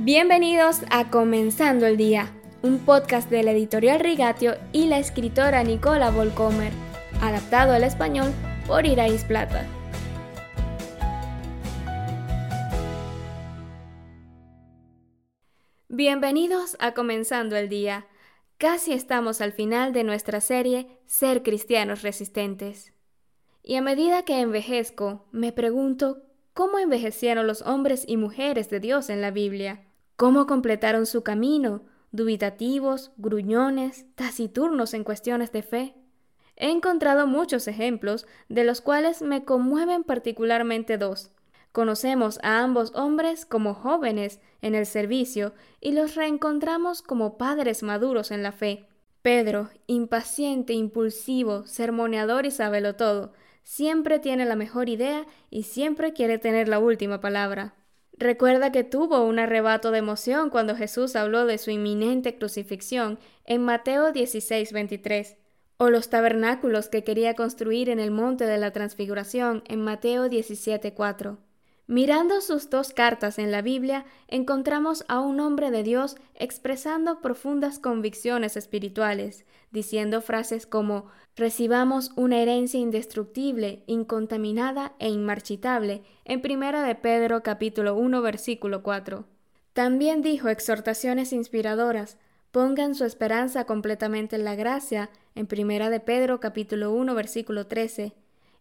Bienvenidos a Comenzando el Día, un podcast de la editorial Rigatio y la escritora Nicola Volcomer, adaptado al español por Irais Plata. Bienvenidos a Comenzando el Día. Casi estamos al final de nuestra serie Ser Cristianos Resistentes. Y a medida que envejezco, me pregunto cómo envejecieron los hombres y mujeres de Dios en la Biblia cómo completaron su camino, dubitativos, gruñones, taciturnos en cuestiones de fe. He encontrado muchos ejemplos, de los cuales me conmueven particularmente dos. Conocemos a ambos hombres como jóvenes en el servicio y los reencontramos como padres maduros en la fe. Pedro, impaciente, impulsivo, sermoneador y todo, siempre tiene la mejor idea y siempre quiere tener la última palabra. Recuerda que tuvo un arrebato de emoción cuando Jesús habló de su inminente crucifixión en Mateo 16, 23, o los tabernáculos que quería construir en el monte de la transfiguración en Mateo 17, 4. Mirando sus dos cartas en la Biblia, encontramos a un hombre de Dios expresando profundas convicciones espirituales, diciendo frases como recibamos una herencia indestructible, incontaminada e inmarchitable, en Primera de Pedro capítulo 1 versículo 4. También dijo exhortaciones inspiradoras, pongan su esperanza completamente en la gracia, en Primera de Pedro capítulo 1 versículo 13,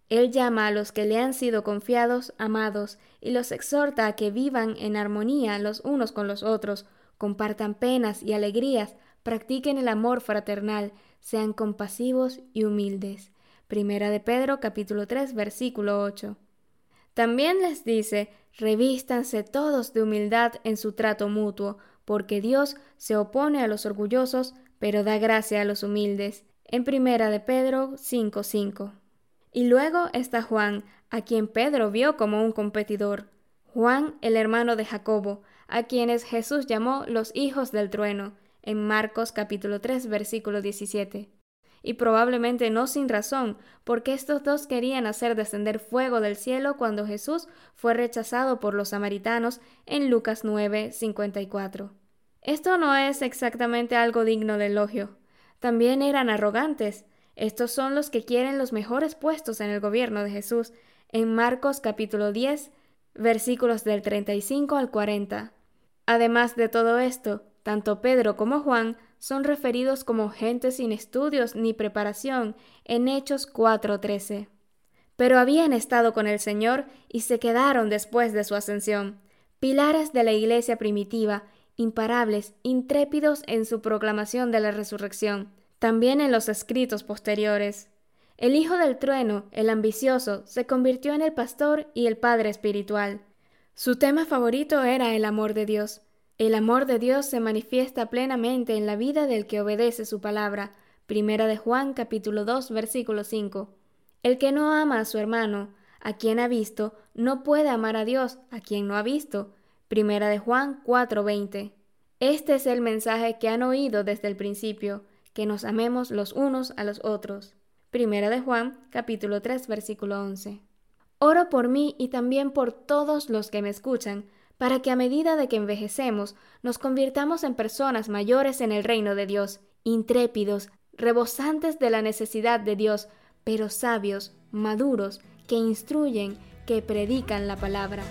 él llama a los que le han sido confiados amados y los exhorta a que vivan en armonía los unos con los otros, compartan penas y alegrías, practiquen el amor fraternal, sean compasivos y humildes. Primera de Pedro capítulo 3 versículo 8. También les dice, revístanse todos de humildad en su trato mutuo, porque Dios se opone a los orgullosos, pero da gracia a los humildes. En Primera de Pedro 5:5. Y luego está Juan, a quien Pedro vio como un competidor. Juan, el hermano de Jacobo, a quienes Jesús llamó los hijos del trueno, en Marcos capítulo 3 versículo 17. Y probablemente no sin razón, porque estos dos querían hacer descender fuego del cielo cuando Jesús fue rechazado por los samaritanos en Lucas 9 54. Esto no es exactamente algo digno de elogio. También eran arrogantes, estos son los que quieren los mejores puestos en el gobierno de Jesús, en Marcos capítulo 10, versículos del 35 al 40. Además de todo esto, tanto Pedro como Juan son referidos como gente sin estudios ni preparación en Hechos 4:13. Pero habían estado con el Señor y se quedaron después de su ascensión, pilares de la iglesia primitiva, imparables, intrépidos en su proclamación de la resurrección también en los escritos posteriores. El hijo del trueno, el ambicioso, se convirtió en el pastor y el padre espiritual. Su tema favorito era el amor de Dios. El amor de Dios se manifiesta plenamente en la vida del que obedece su palabra. Primera de Juan capítulo 2 versículo 5. El que no ama a su hermano, a quien ha visto, no puede amar a Dios, a quien no ha visto. Primera de Juan 4:20. Este es el mensaje que han oído desde el principio que nos amemos los unos a los otros. Primera de Juan, capítulo 3, versículo 11. Oro por mí y también por todos los que me escuchan, para que a medida de que envejecemos nos convirtamos en personas mayores en el reino de Dios, intrépidos, rebosantes de la necesidad de Dios, pero sabios, maduros, que instruyen, que predican la palabra.